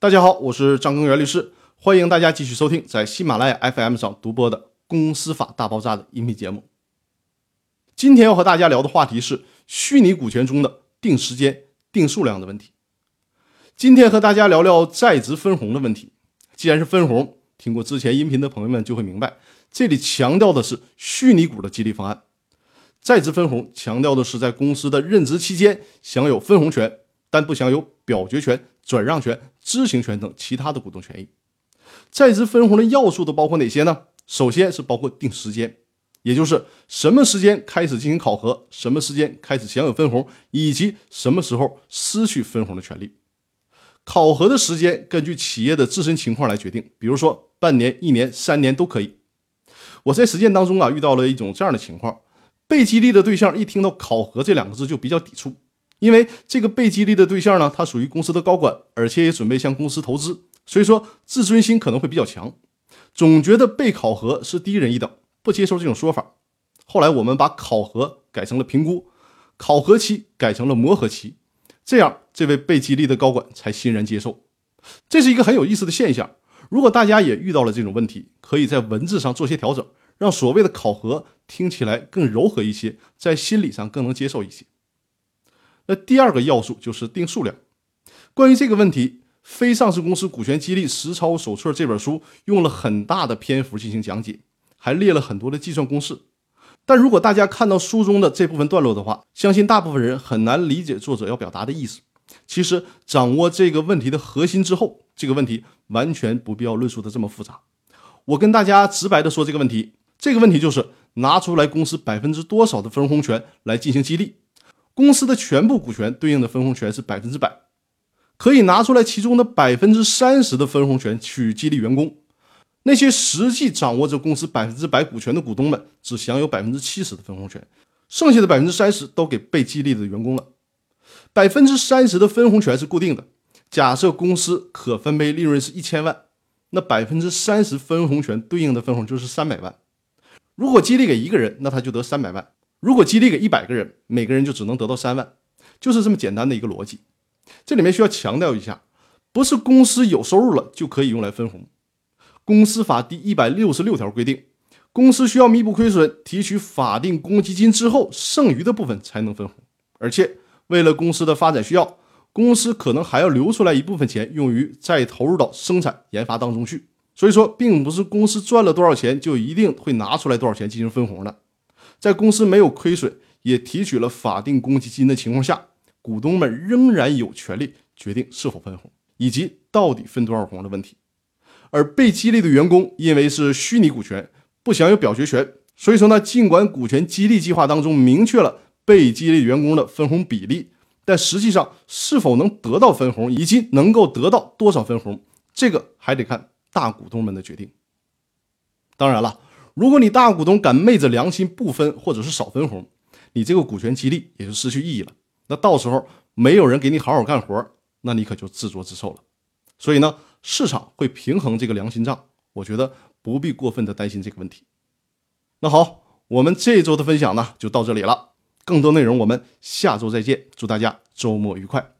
大家好，我是张根源律师，欢迎大家继续收听在喜马拉雅 FM 上独播的《公司法大爆炸》的音频节目。今天要和大家聊的话题是虚拟股权中的定时间、定数量的问题。今天和大家聊聊在职分红的问题。既然是分红，听过之前音频的朋友们就会明白，这里强调的是虚拟股的激励方案。在职分红强调的是在公司的任职期间享有分红权，但不享有表决权。转让权、知情权等其他的股东权益，在职分红的要素都包括哪些呢？首先是包括定时间，也就是什么时间开始进行考核，什么时间开始享有分红，以及什么时候失去分红的权利。考核的时间根据企业的自身情况来决定，比如说半年、一年、三年都可以。我在实践当中啊遇到了一种这样的情况，被激励的对象一听到考核这两个字就比较抵触。因为这个被激励的对象呢，他属于公司的高管，而且也准备向公司投资，所以说自尊心可能会比较强，总觉得被考核是低人一等，不接受这种说法。后来我们把考核改成了评估，考核期改成了磨合期，这样这位被激励的高管才欣然接受。这是一个很有意思的现象。如果大家也遇到了这种问题，可以在文字上做些调整，让所谓的考核听起来更柔和一些，在心理上更能接受一些。那第二个要素就是定数量。关于这个问题，《非上市公司股权激励实操手册》这本书用了很大的篇幅进行讲解，还列了很多的计算公式。但如果大家看到书中的这部分段落的话，相信大部分人很难理解作者要表达的意思。其实，掌握这个问题的核心之后，这个问题完全不必要论述的这么复杂。我跟大家直白的说这个问题，这个问题就是拿出来公司百分之多少的分红权来进行激励。公司的全部股权对应的分红权是百分之百，可以拿出来其中的百分之三十的分红权去激励员工。那些实际掌握着公司百分之百股权的股东们只享有百分之七十的分红权，剩下的百分之三十都给被激励的员工了。百分之三十的分红权是固定的，假设公司可分配利润是一千万，那百分之三十分红权对应的分红就是三百万。如果激励给一个人，那他就得三百万。如果激励给一百个人，每个人就只能得到三万，就是这么简单的一个逻辑。这里面需要强调一下，不是公司有收入了就可以用来分红。公司法第一百六十六条规定，公司需要弥补亏损，提取法定公积金之后，剩余的部分才能分红。而且，为了公司的发展需要，公司可能还要留出来一部分钱用于再投入到生产研发当中去。所以说，并不是公司赚了多少钱就一定会拿出来多少钱进行分红的。在公司没有亏损，也提取了法定公积金的情况下，股东们仍然有权利决定是否分红，以及到底分多少红的问题。而被激励的员工因为是虚拟股权，不享有表决权，所以说呢，尽管股权激励计划当中明确了被激励员工的分红比例，但实际上是否能得到分红，以及能够得到多少分红，这个还得看大股东们的决定。当然了。如果你大股东敢昧着良心不分，或者是少分红，你这个股权激励也就失去意义了。那到时候没有人给你好好干活，那你可就自作自受了。所以呢，市场会平衡这个良心账，我觉得不必过分的担心这个问题。那好，我们这周的分享呢就到这里了，更多内容我们下周再见，祝大家周末愉快。